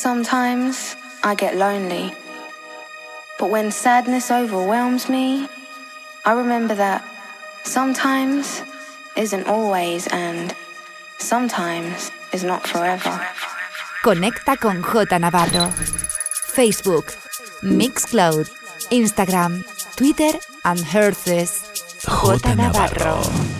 Sometimes I get lonely. But when sadness overwhelms me, I remember that sometimes isn't always and sometimes is not forever. Conecta con J Navarro. Facebook, Mixcloud, Instagram, Twitter and Herces. J Navarro.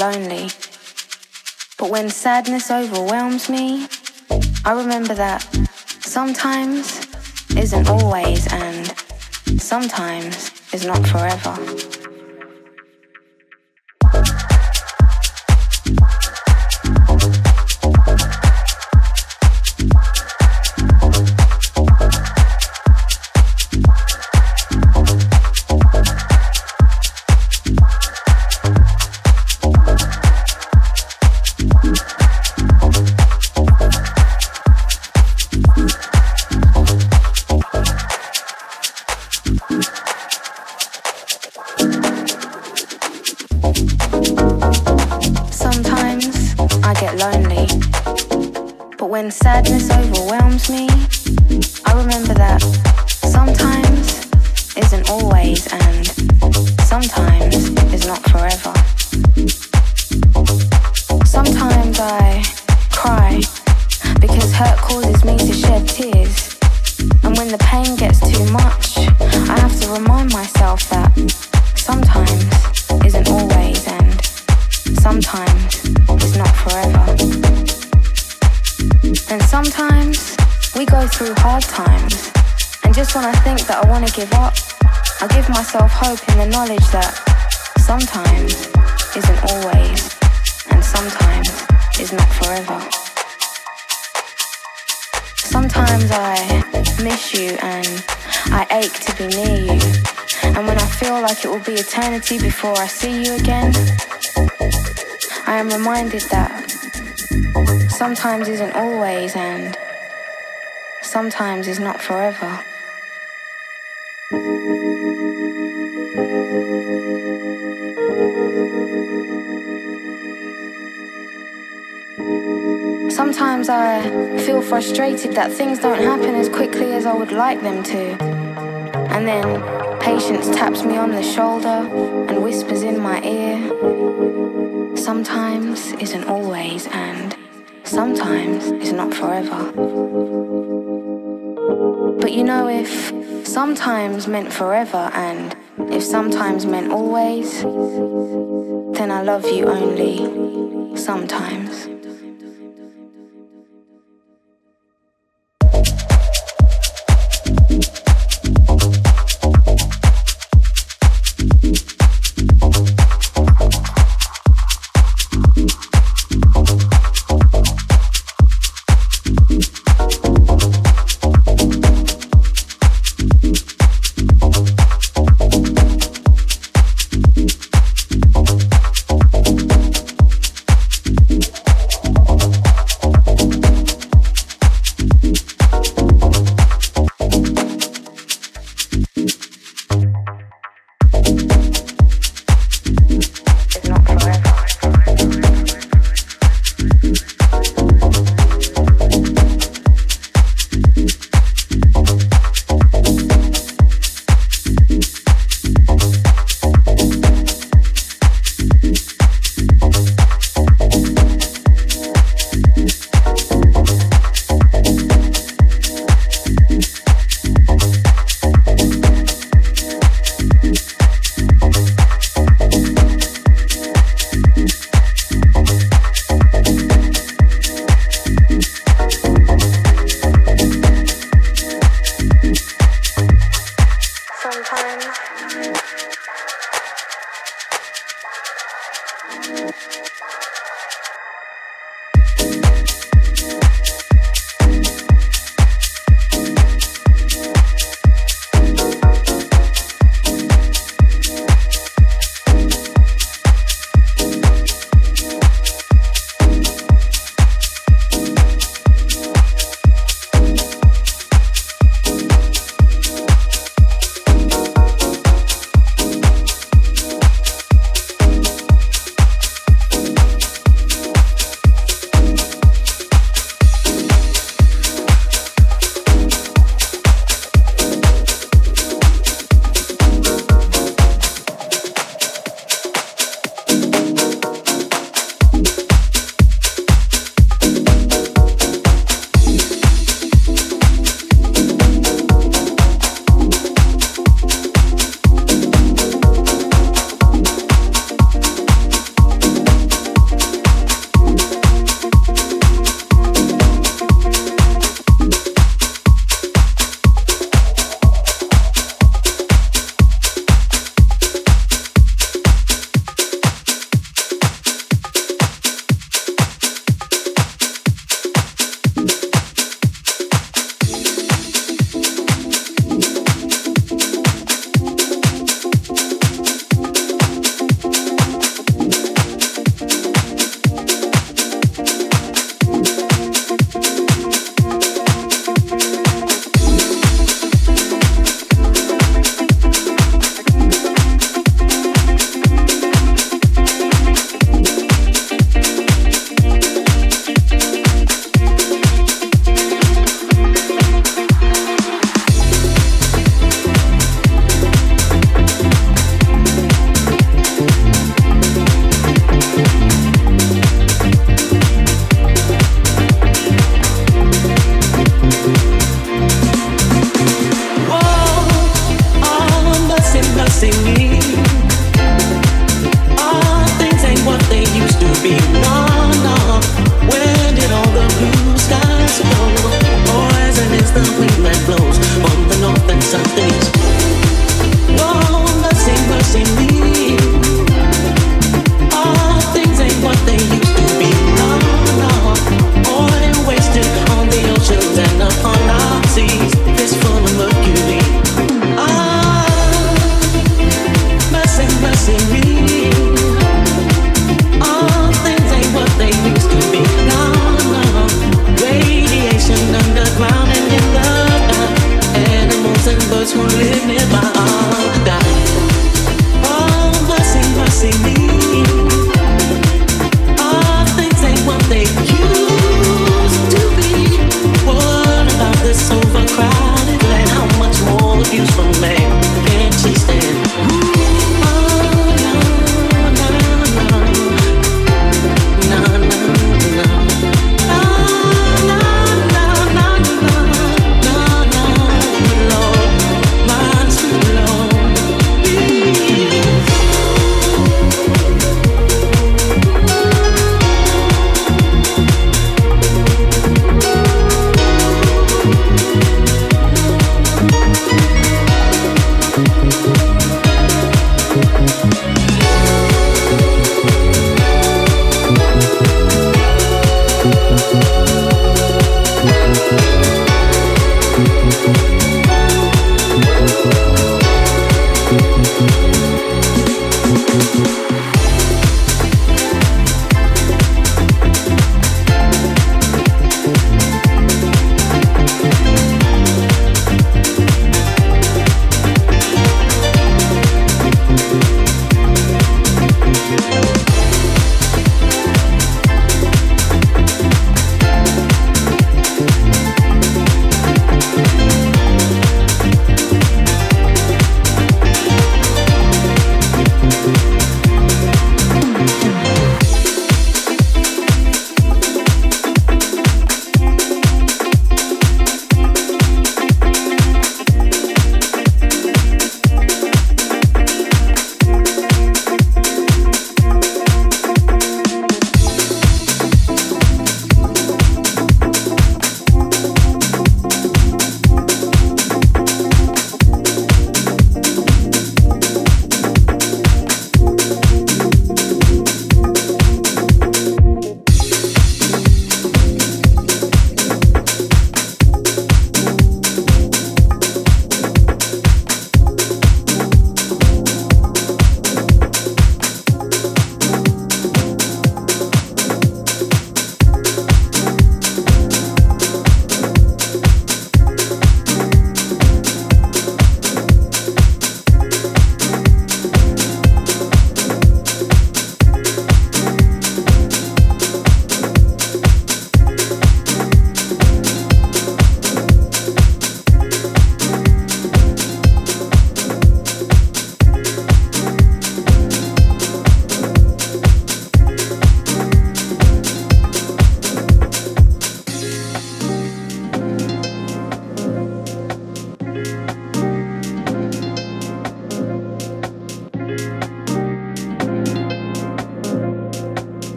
Lonely. But when sadness overwhelms me, I remember that sometimes isn't always and sometimes is not forever. Sometimes is not forever. Sometimes I feel frustrated that things don't happen as quickly as I would like them to. And then Patience taps me on the shoulder and whispers in my ear. Sometimes isn't always, and sometimes is not forever. But you know, if sometimes meant forever, and if sometimes meant always, then I love you only sometimes.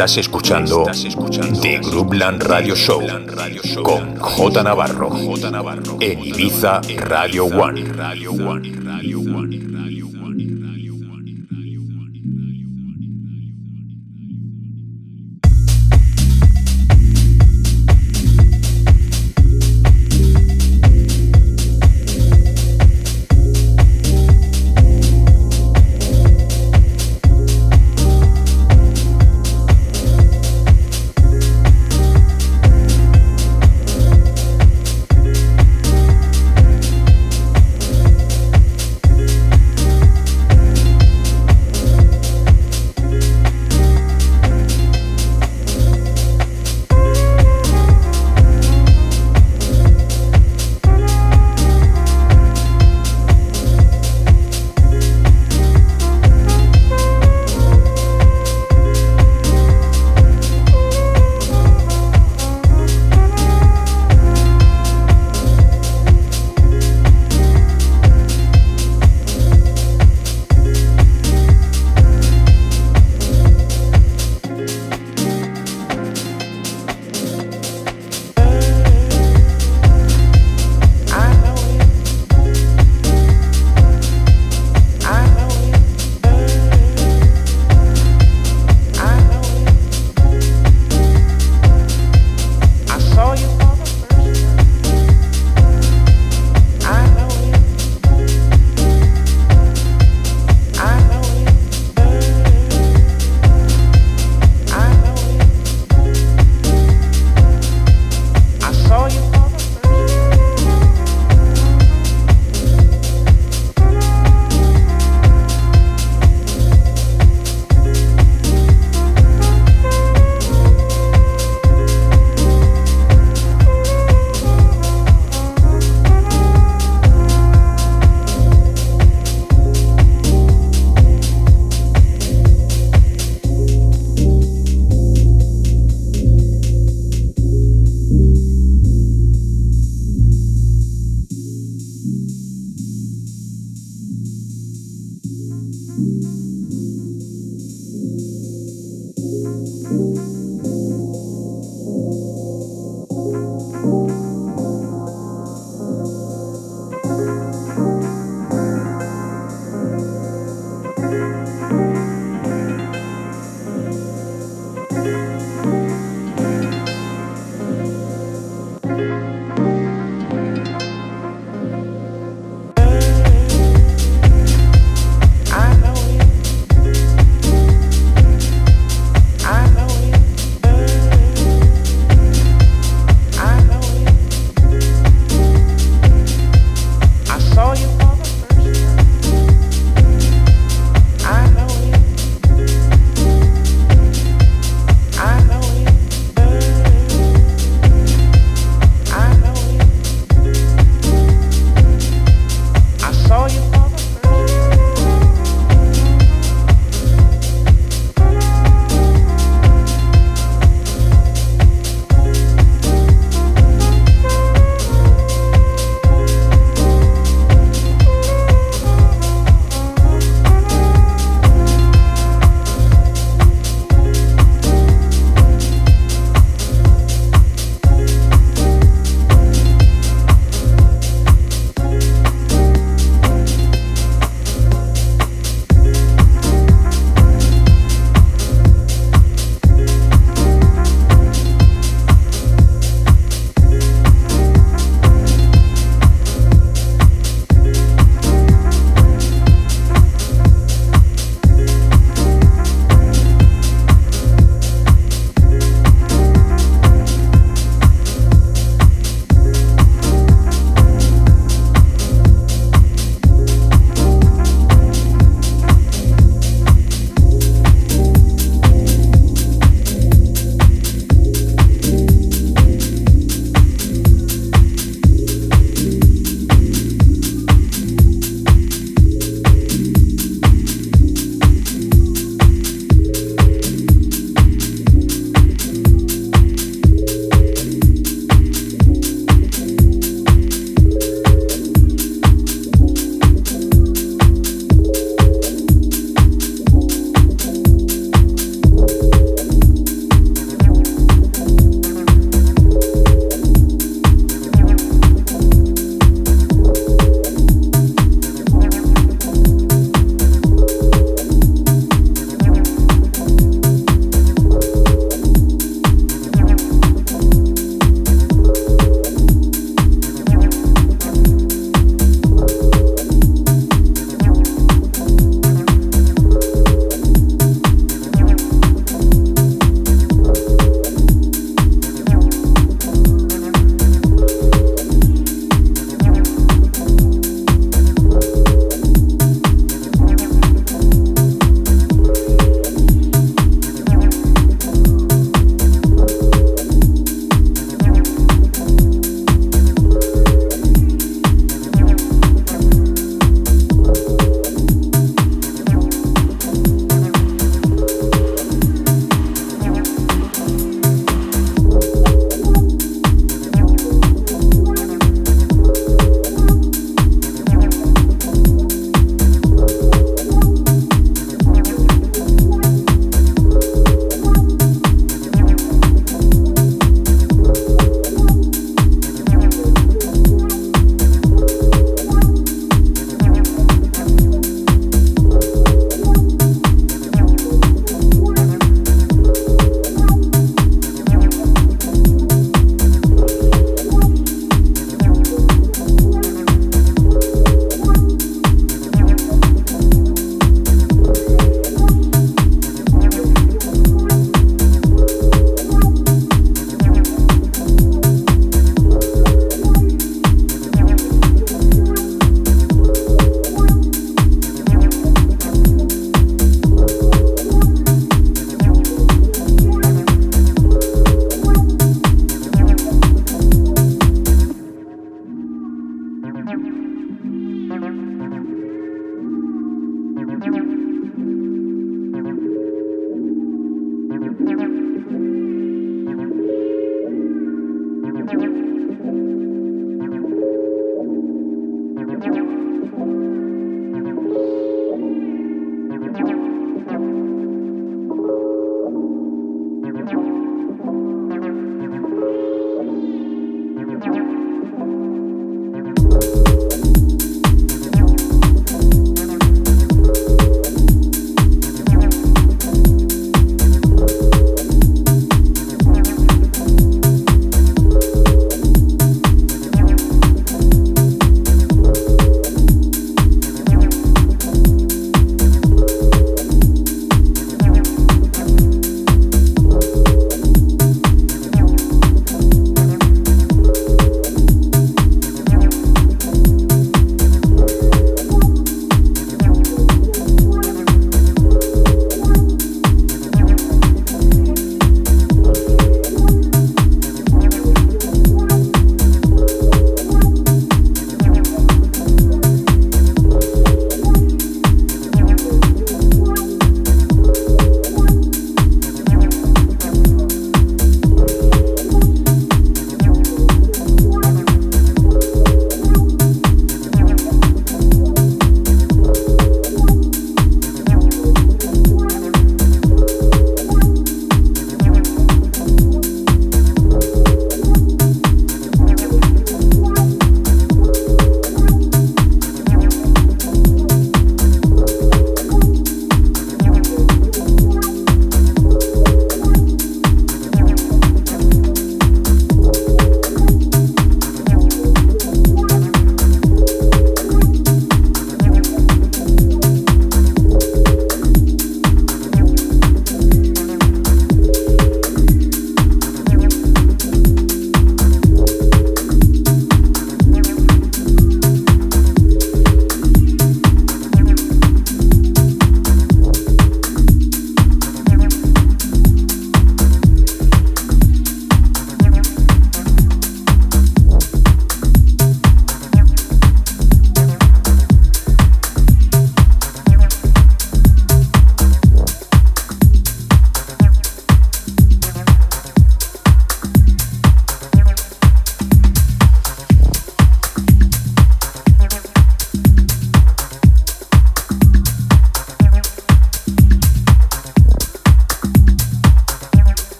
Estás escuchando, The Groupland Radio Show con J Navarro en Ibiza Radio One.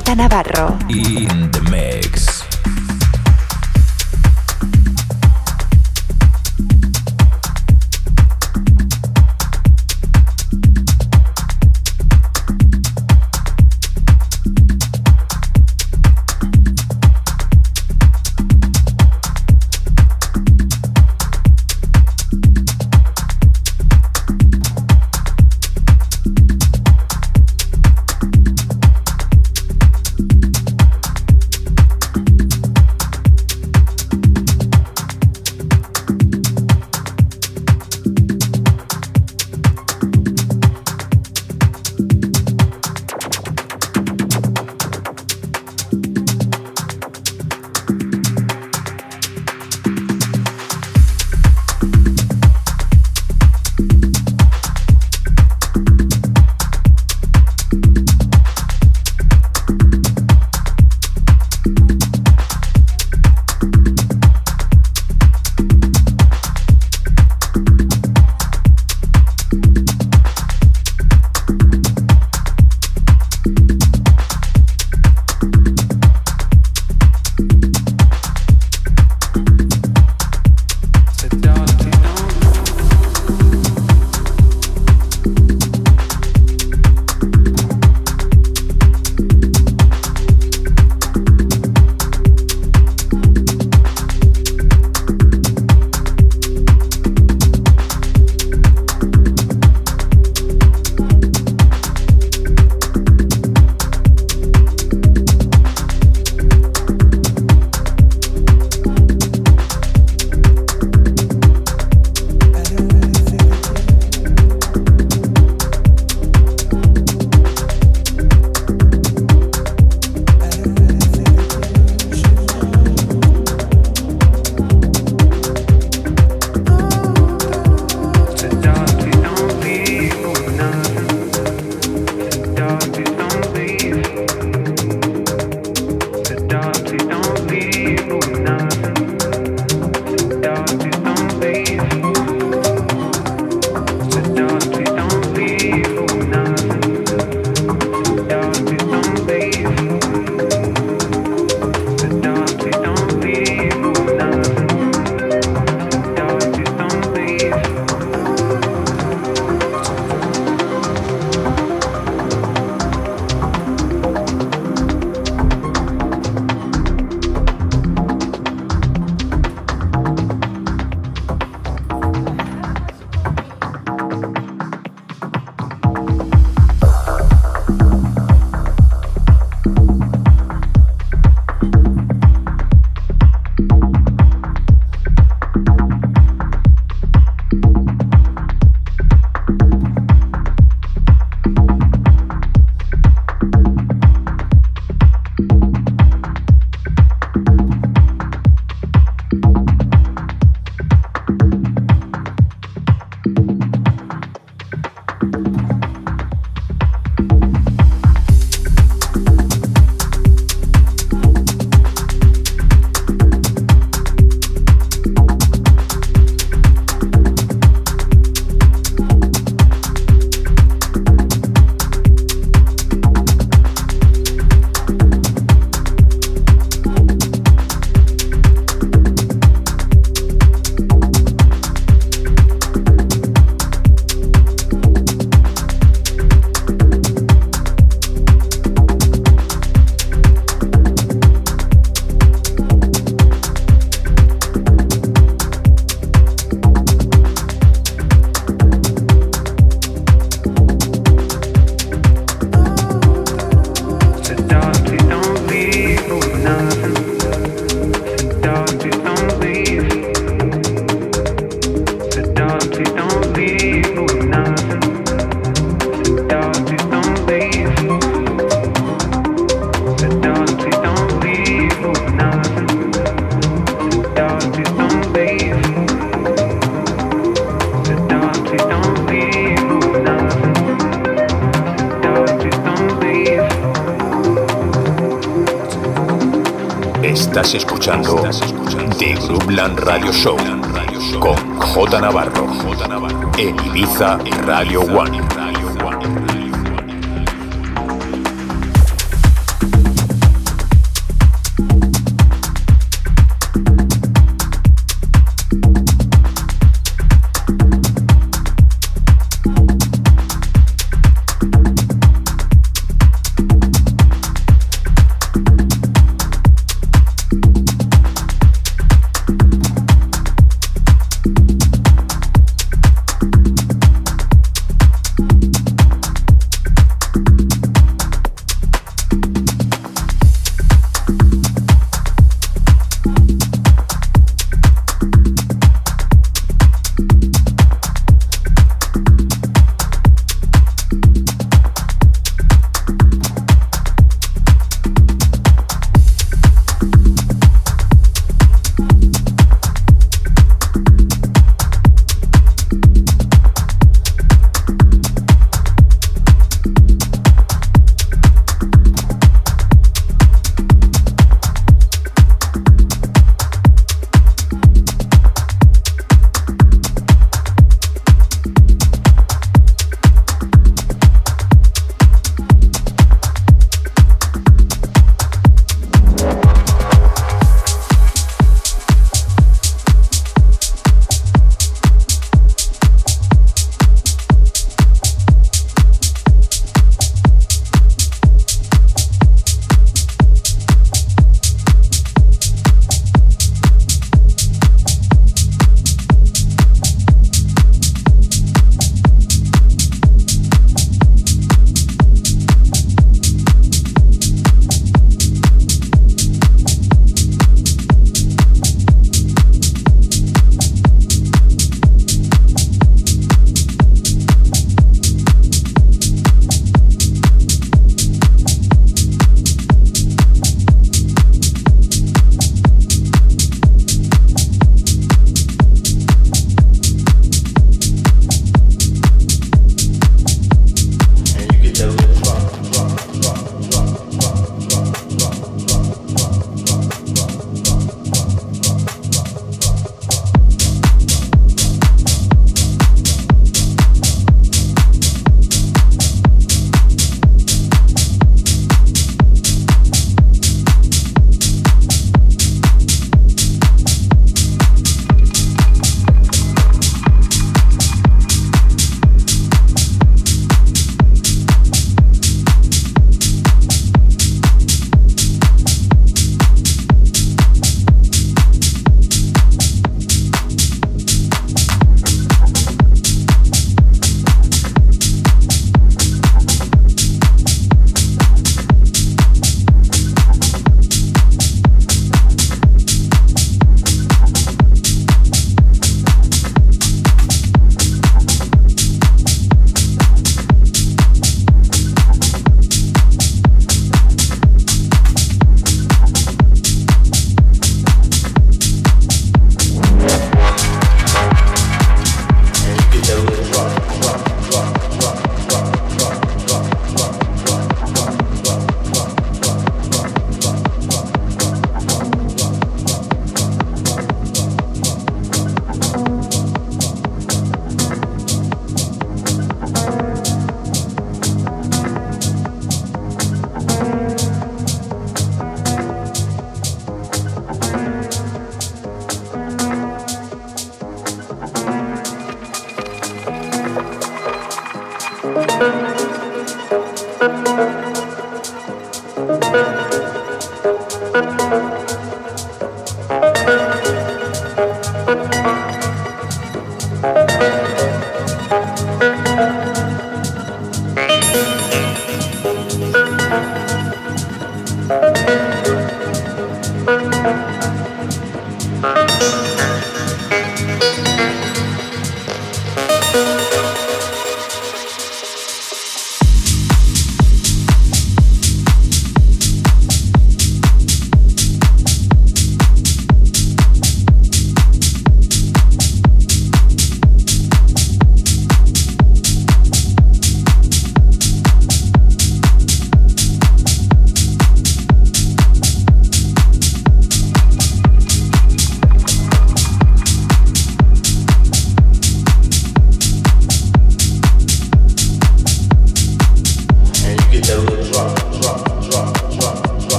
J Navarro. In the mix.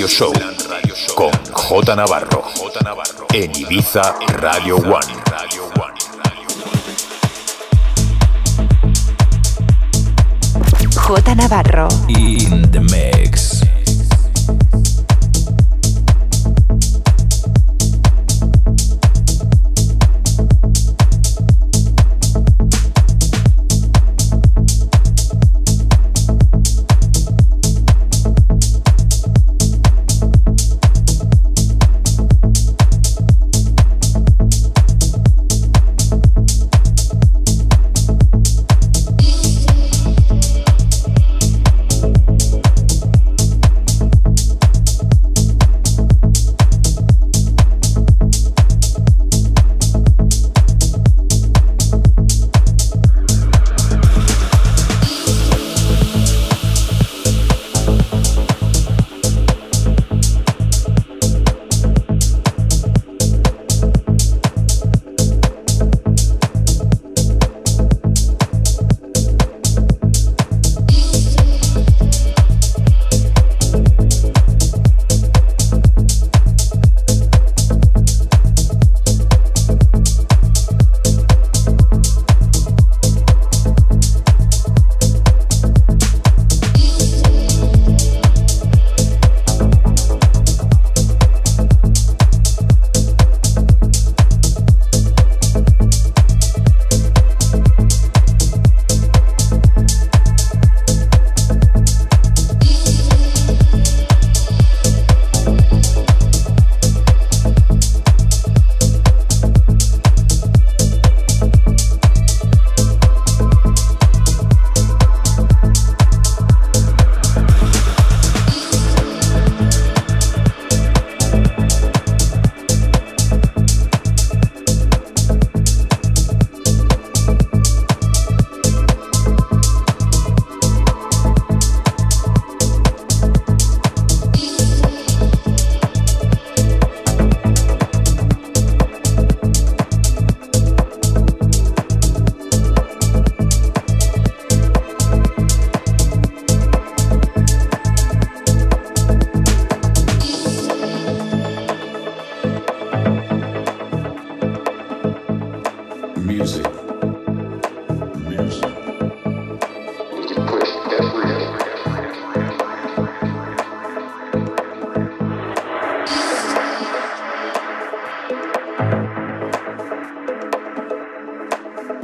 Radio Show con J Navarro en Ibiza Radio One. J Navarro in the mix.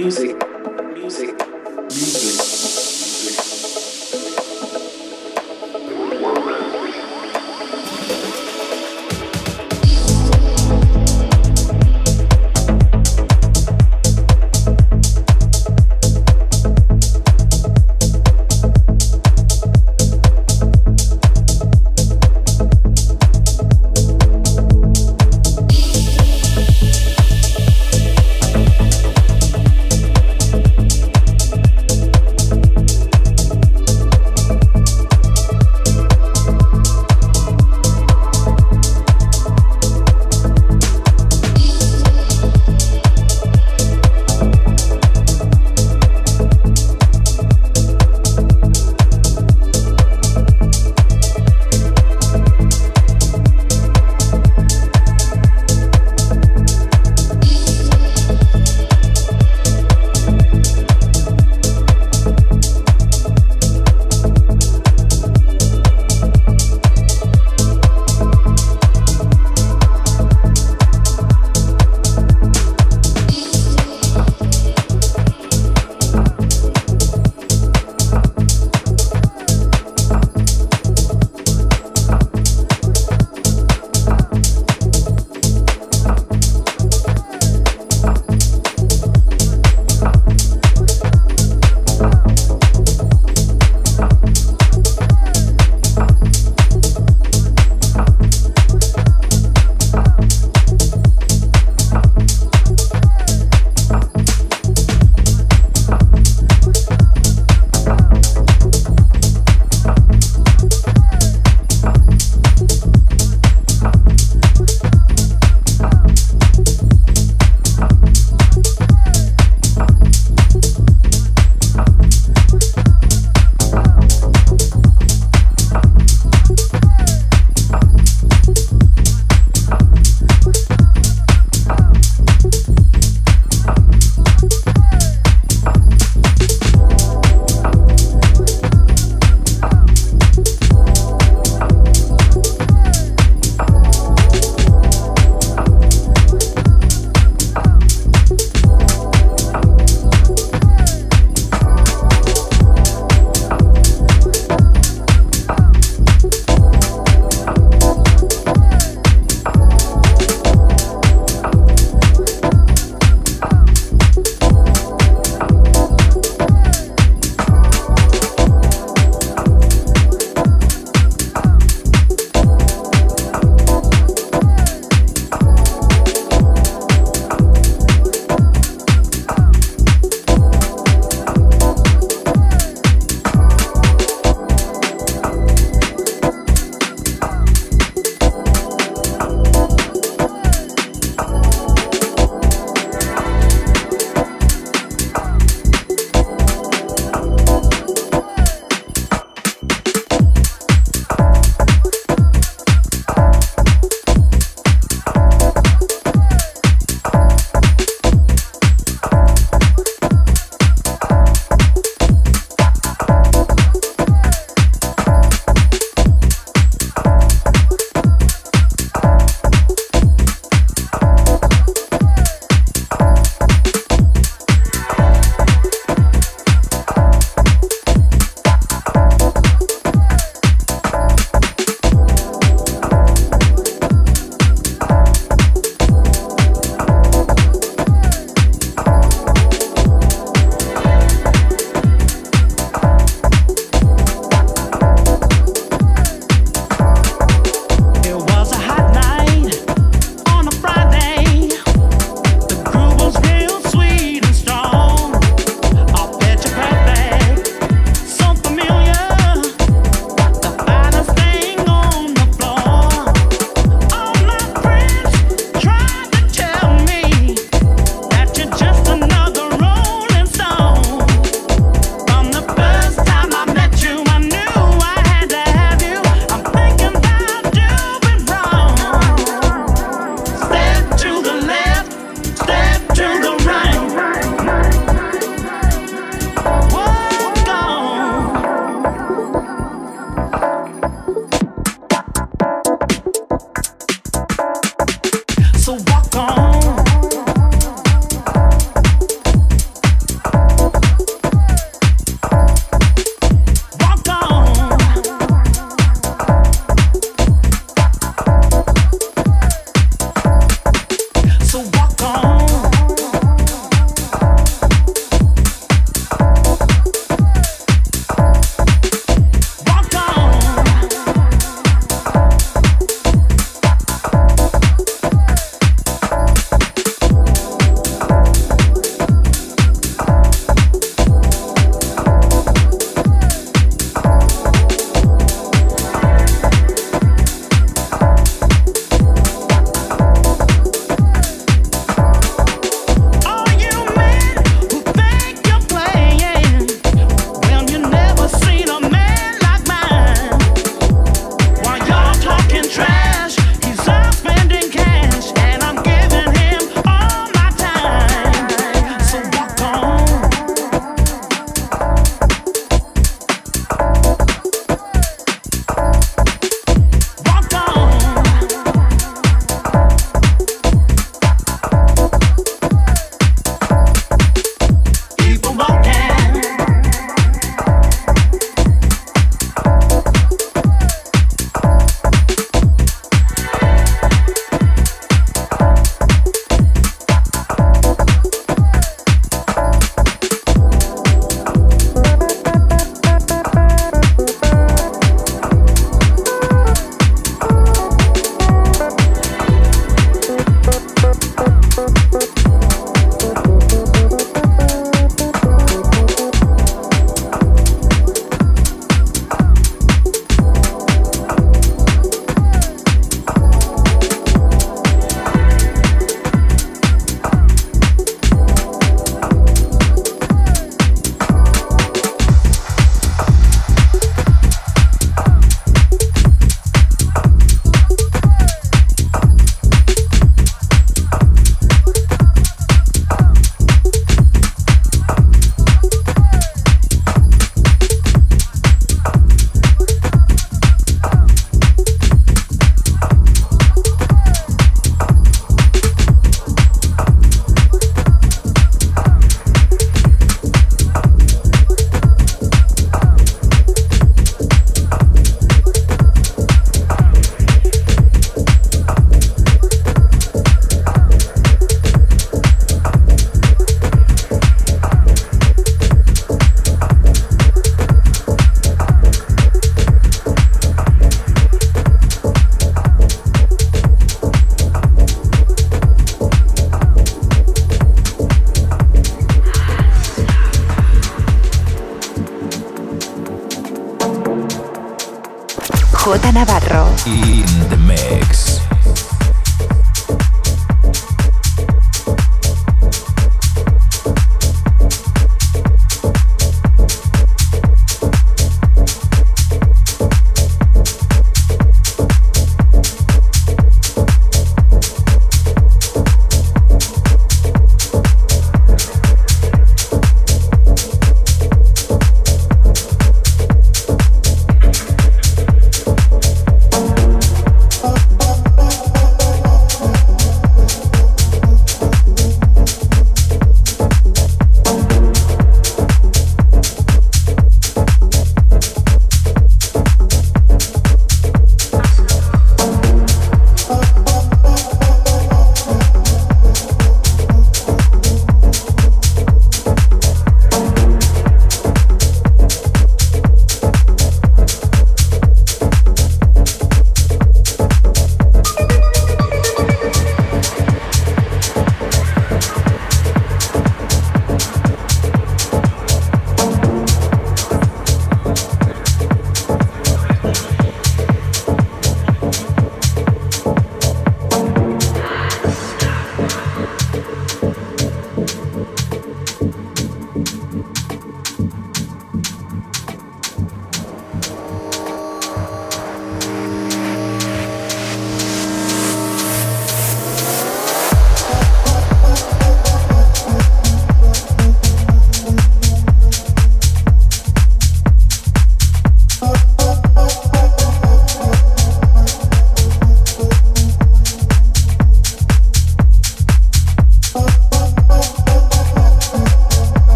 music.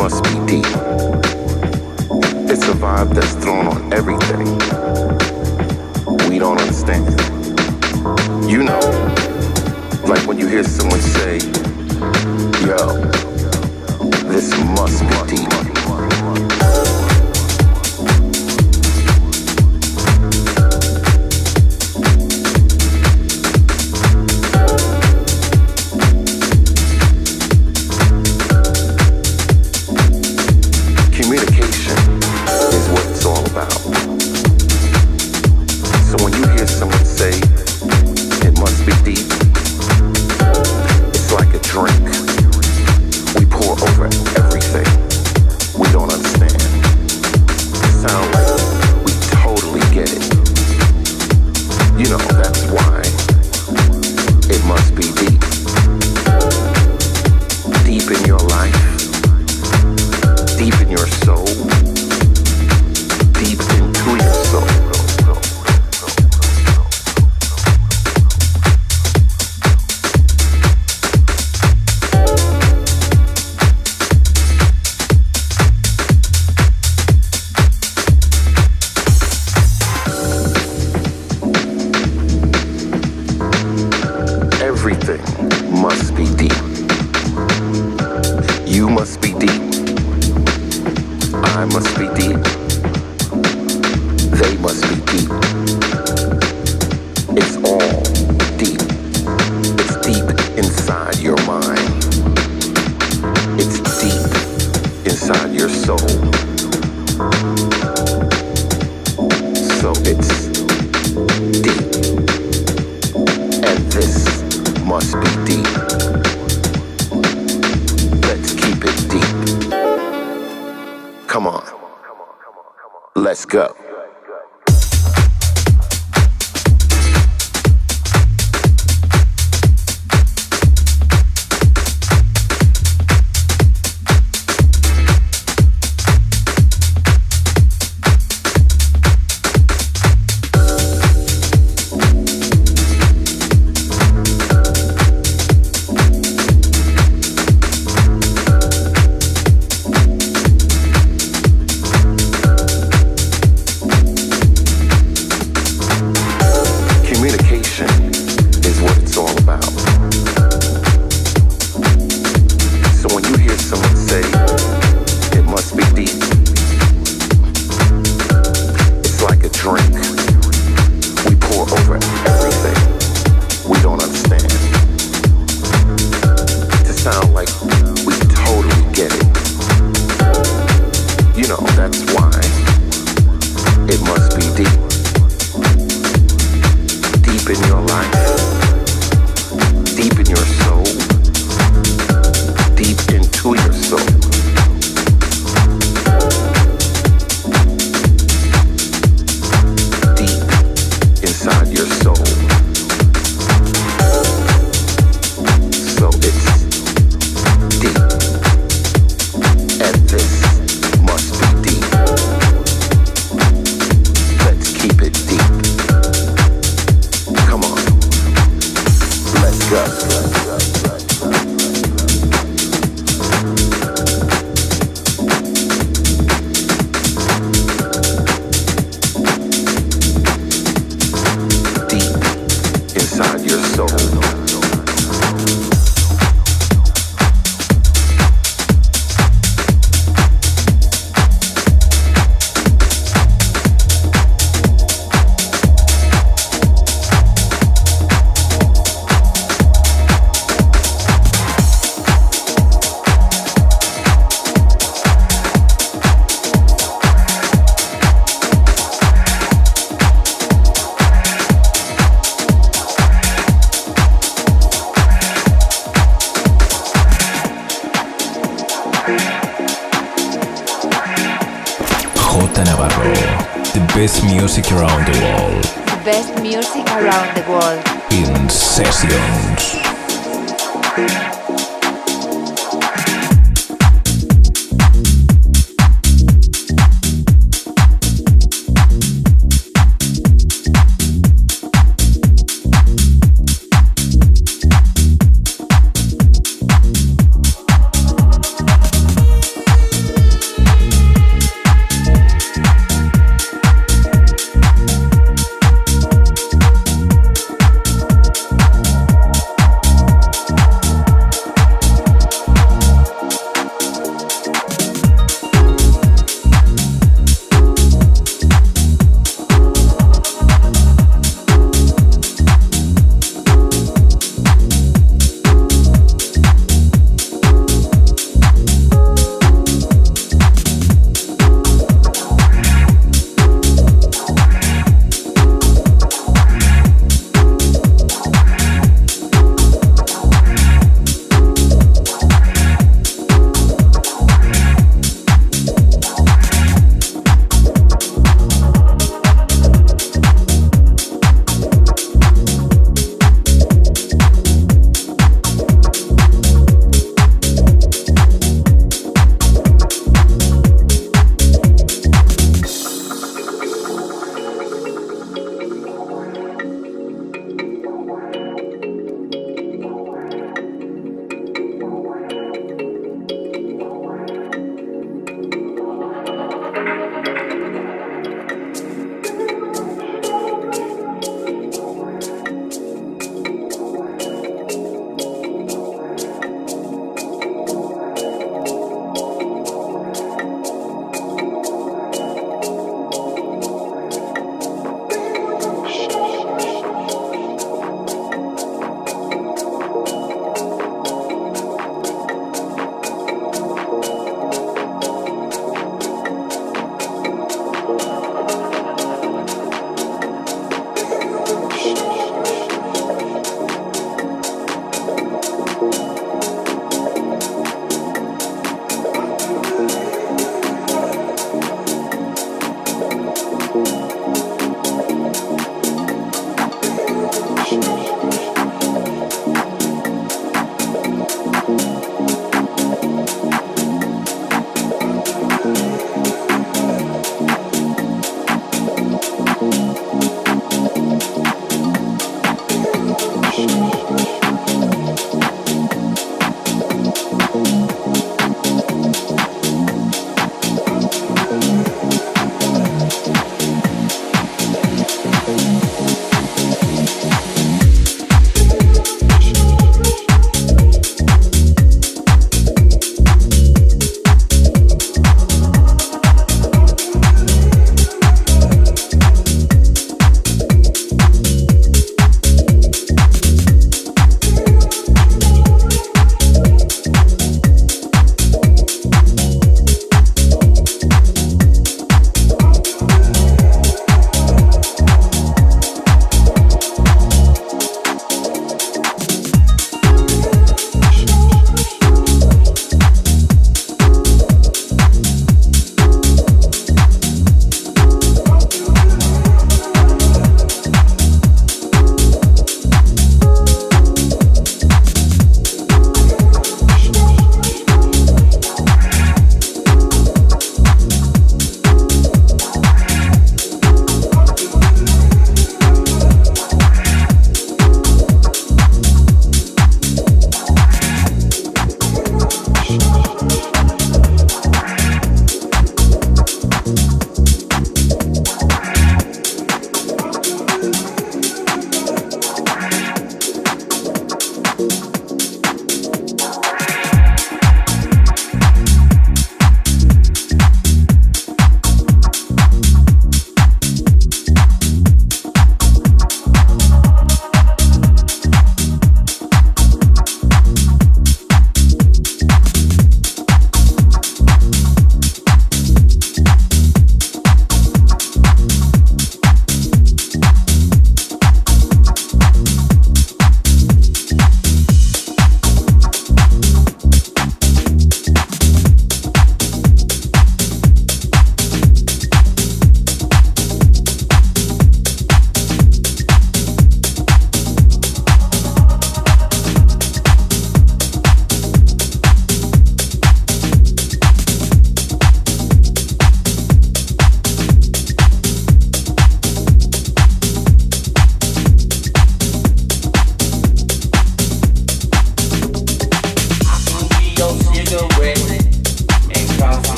must be deep. It's a vibe that's thrown on everything. We don't understand. You know, like when you hear someone say, yo, this must be deep.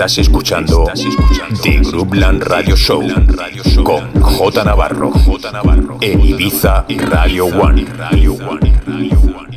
Estás escuchando, The Groupland Radio Show con J Navarro, J Navarro en Ibiza Radio One. Radio One.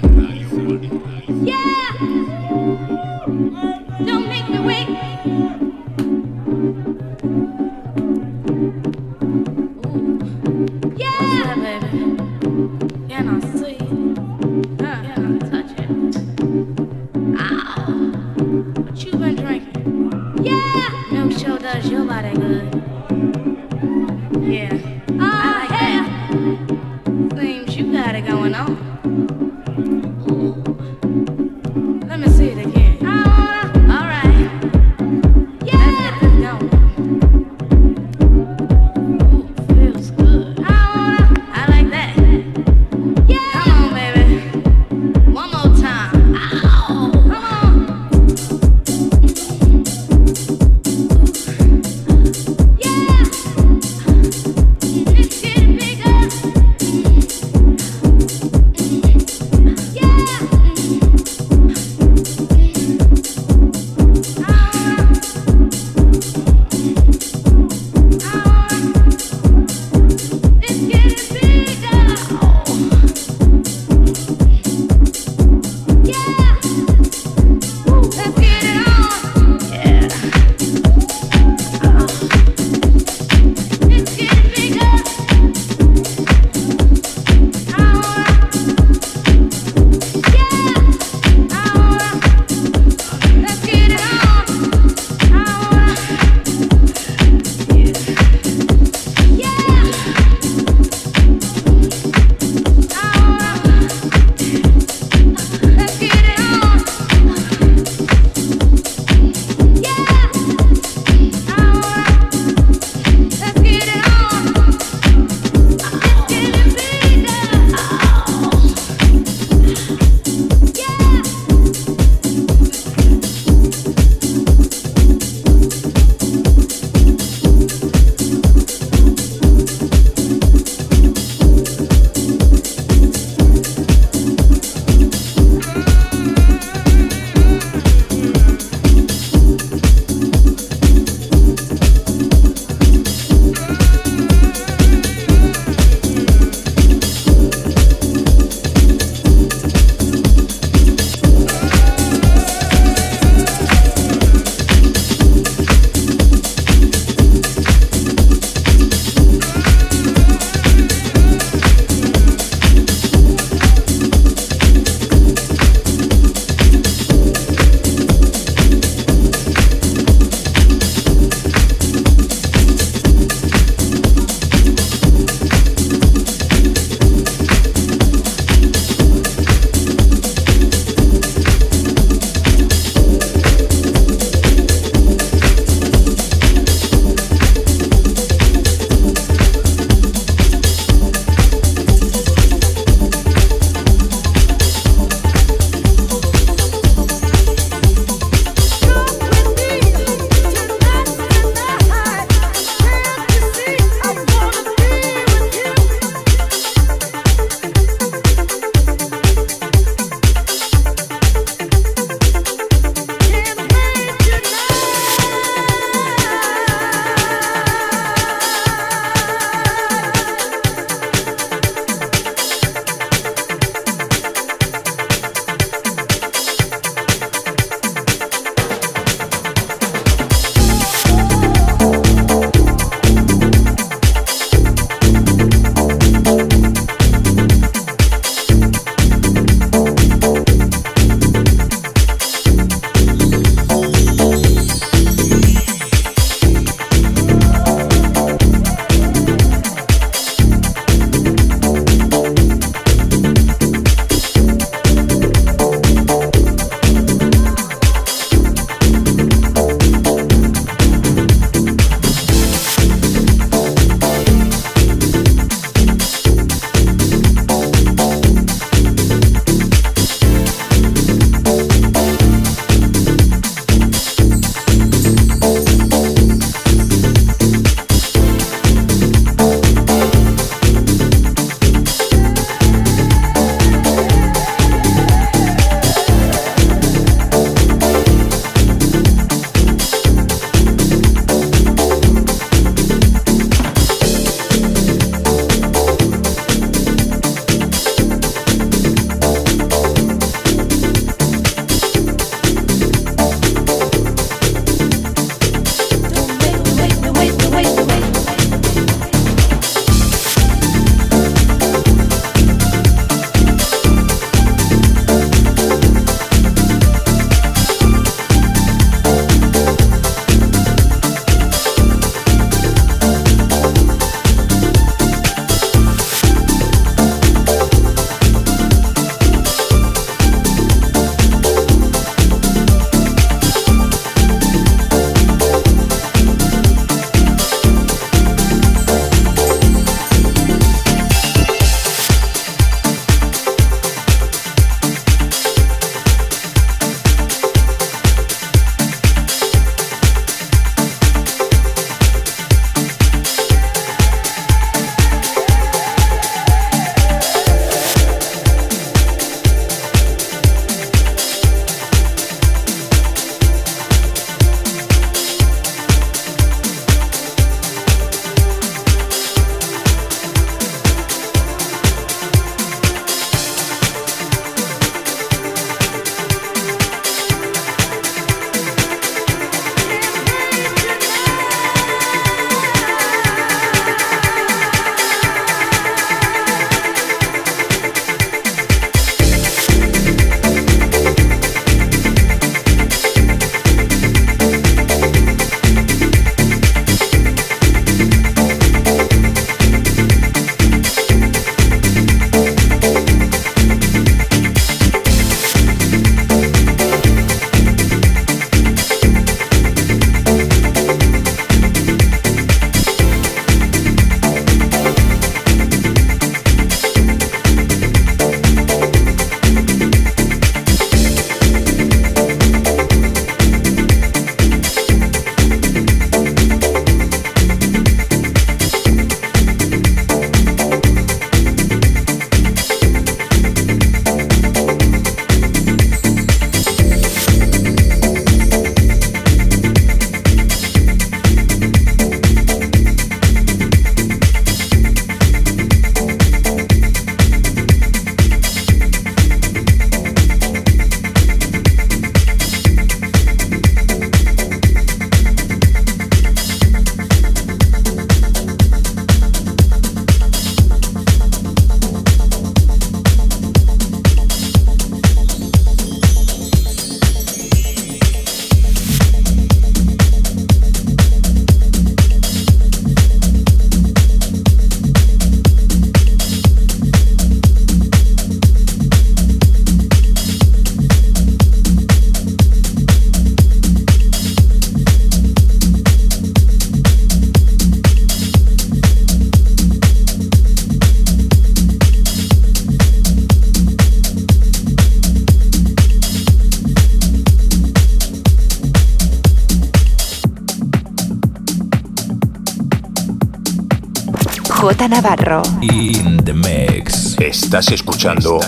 Navarro. In the mix. Estás escuchando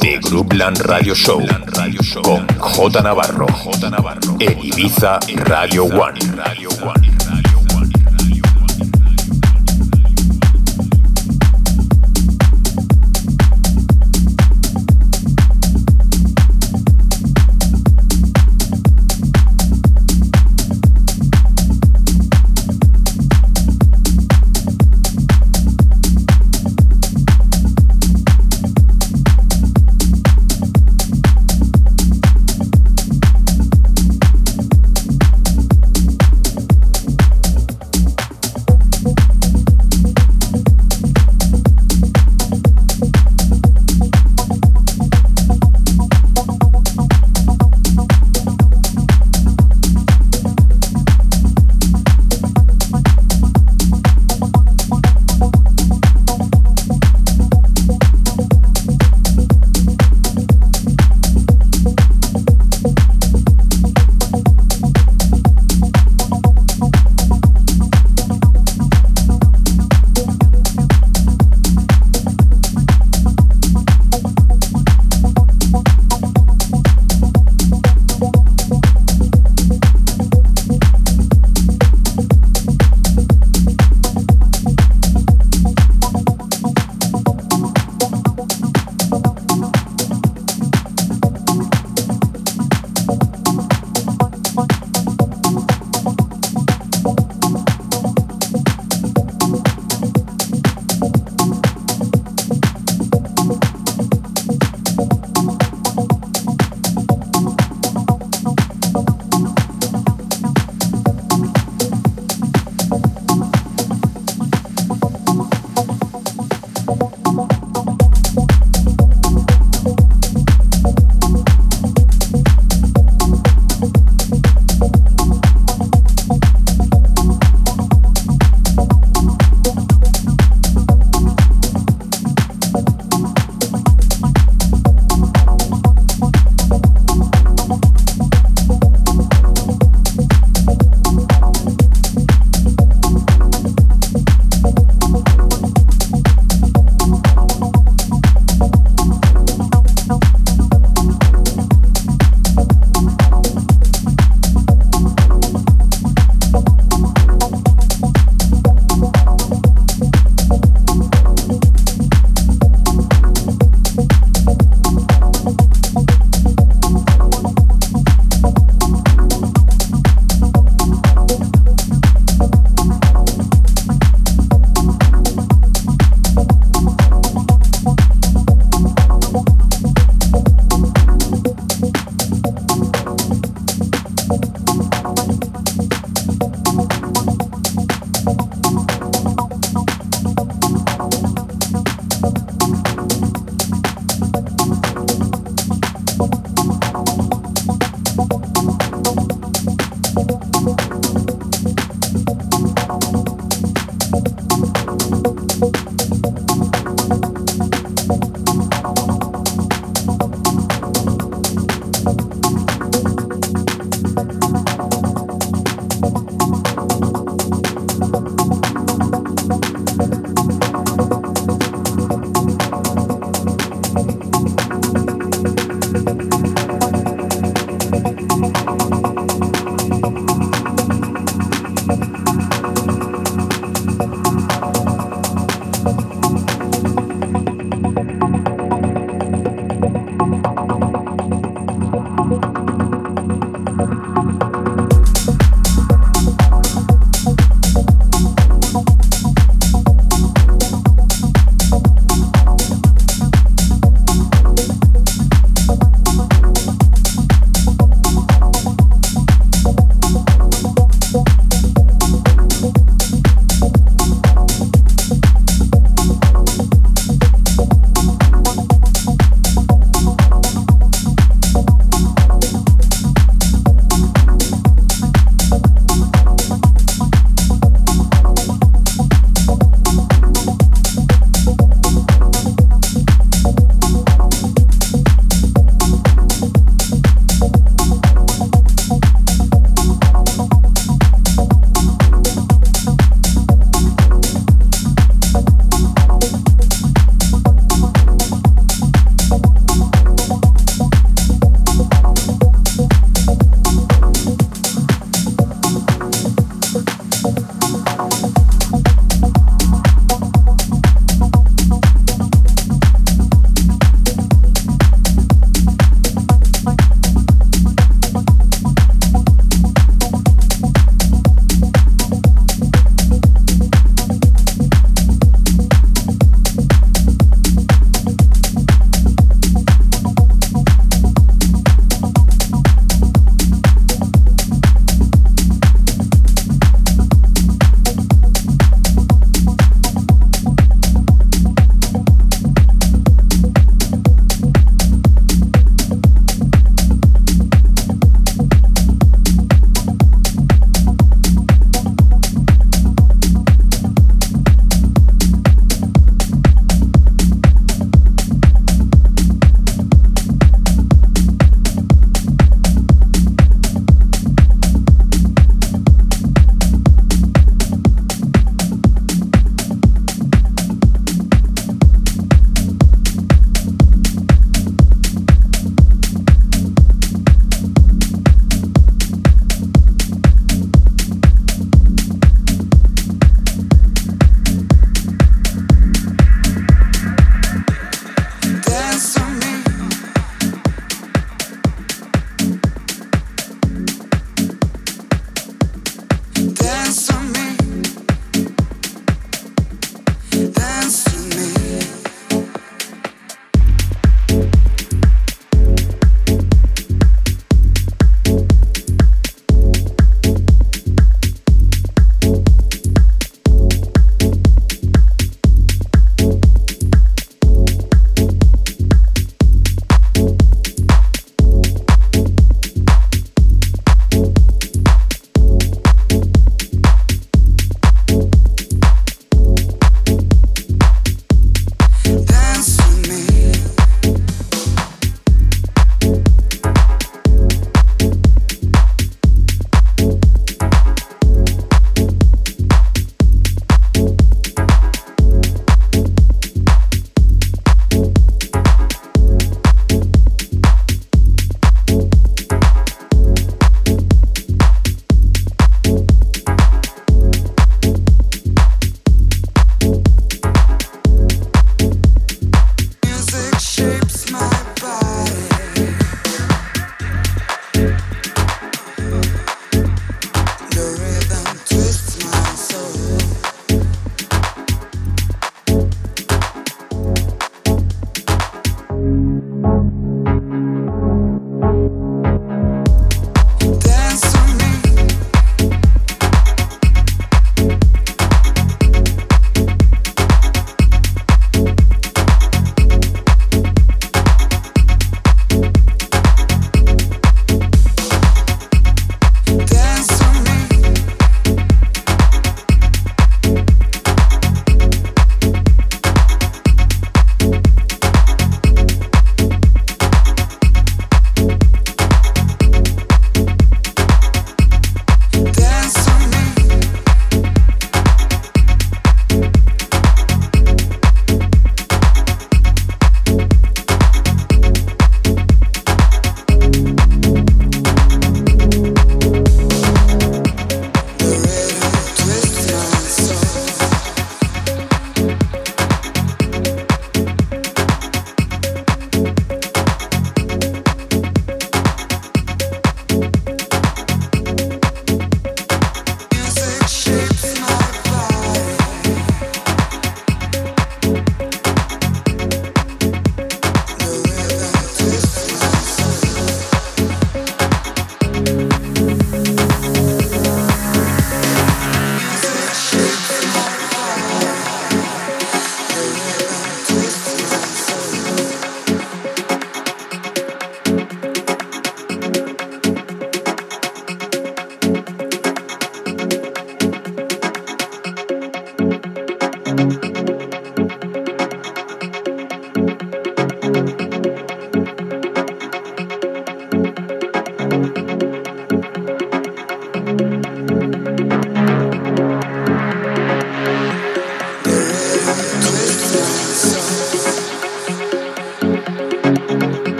The Groupland Radio Show con J Navarro en Ibiza Radio One.